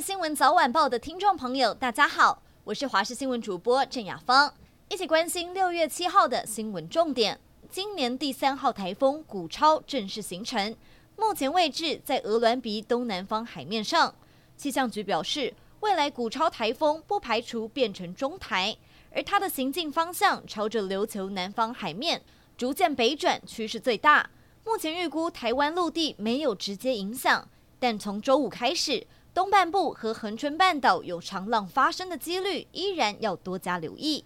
新闻早晚报的听众朋友，大家好，我是华视新闻主播郑雅芳，一起关心六月七号的新闻重点。今年第三号台风古超正式形成，目前位置在鹅銮鼻东南方海面上。气象局表示，未来古超台风不排除变成中台，而它的行进方向朝着琉球南方海面逐渐北转，趋势最大。目前预估台湾陆地没有直接影响，但从周五开始，东半部和恒春半岛有长浪发生的几率依然要多加留意。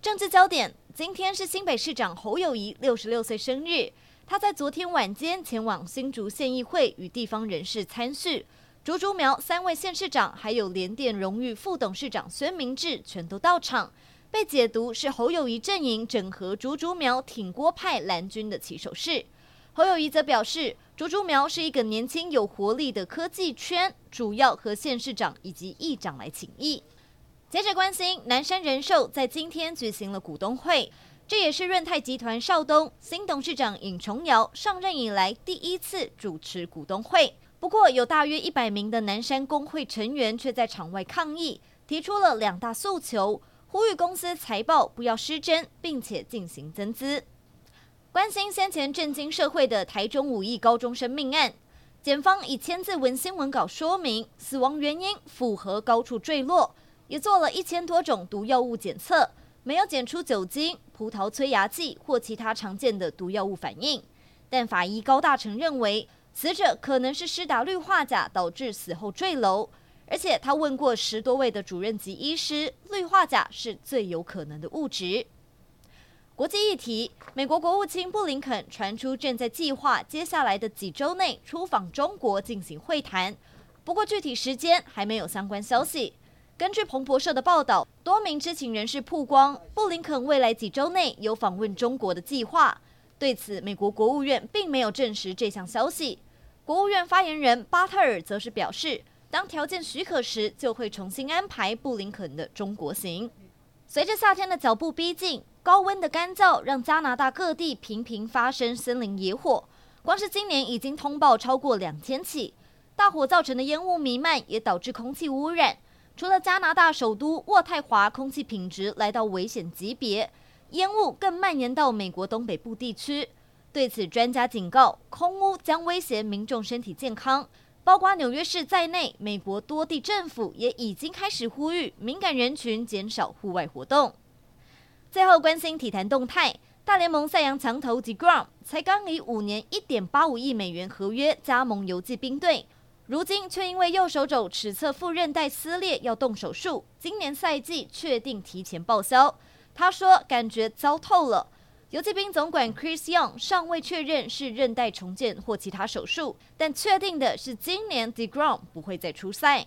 政治焦点，今天是新北市长侯友谊六十六岁生日，他在昨天晚间前往新竹县议会与地方人士参叙。竹竹苗三位县市长还有联电荣誉副董事长孙明志全都到场，被解读是侯友谊阵营整合竹竹苗挺郭派蓝军的起手式。侯友谊则表示，竹竹苗是一个年轻有活力的科技圈，主要和县市长以及议长来请益。接着关心，南山人寿在今天举行了股东会，这也是润泰集团少东新董事长尹重瑶上任以来第一次主持股东会。不过，有大约一百名的南山工会成员却在场外抗议，提出了两大诉求，呼吁公司财报不要失真，并且进行增资。关心先前震惊社会的台中五亿高中生命案，检方以千字文新闻稿说明死亡原因符合高处坠落，也做了一千多种毒药物检测，没有检出酒精、葡萄催芽剂或其他常见的毒药物反应。但法医高大成认为，死者可能是施打氯化钾导致死后坠楼，而且他问过十多位的主任级医师，氯化钾是最有可能的物质。国际议题，美国国务卿布林肯传出正在计划接下来的几周内出访中国进行会谈，不过具体时间还没有相关消息。根据彭博社的报道，多名知情人士曝光布林肯未来几周内有访问中国的计划。对此，美国国务院并没有证实这项消息。国务院发言人巴特尔则是表示，当条件许可时，就会重新安排布林肯的中国行。随着夏天的脚步逼近。高温的干燥让加拿大各地频频发生森林野火，光是今年已经通报超过两千起。大火造成的烟雾弥漫也导致空气污染。除了加拿大首都渥太华空气品质来到危险级别，烟雾更蔓延到美国东北部地区。对此，专家警告，空污将威胁民众身体健康。包括纽约市在内，美国多地政府也已经开始呼吁敏感人群减少户外活动。最后关心体坛动态，大联盟赛扬强投 deGrom 才刚以五年一点八五亿美元合约加盟游骑兵队，如今却因为右手肘尺侧副韧带撕裂要动手术，今年赛季确定提前报销。他说感觉糟透了。游骑兵总管 Chris Young 尚未确认是韧带重建或其他手术，但确定的是今年 deGrom 不会再出赛。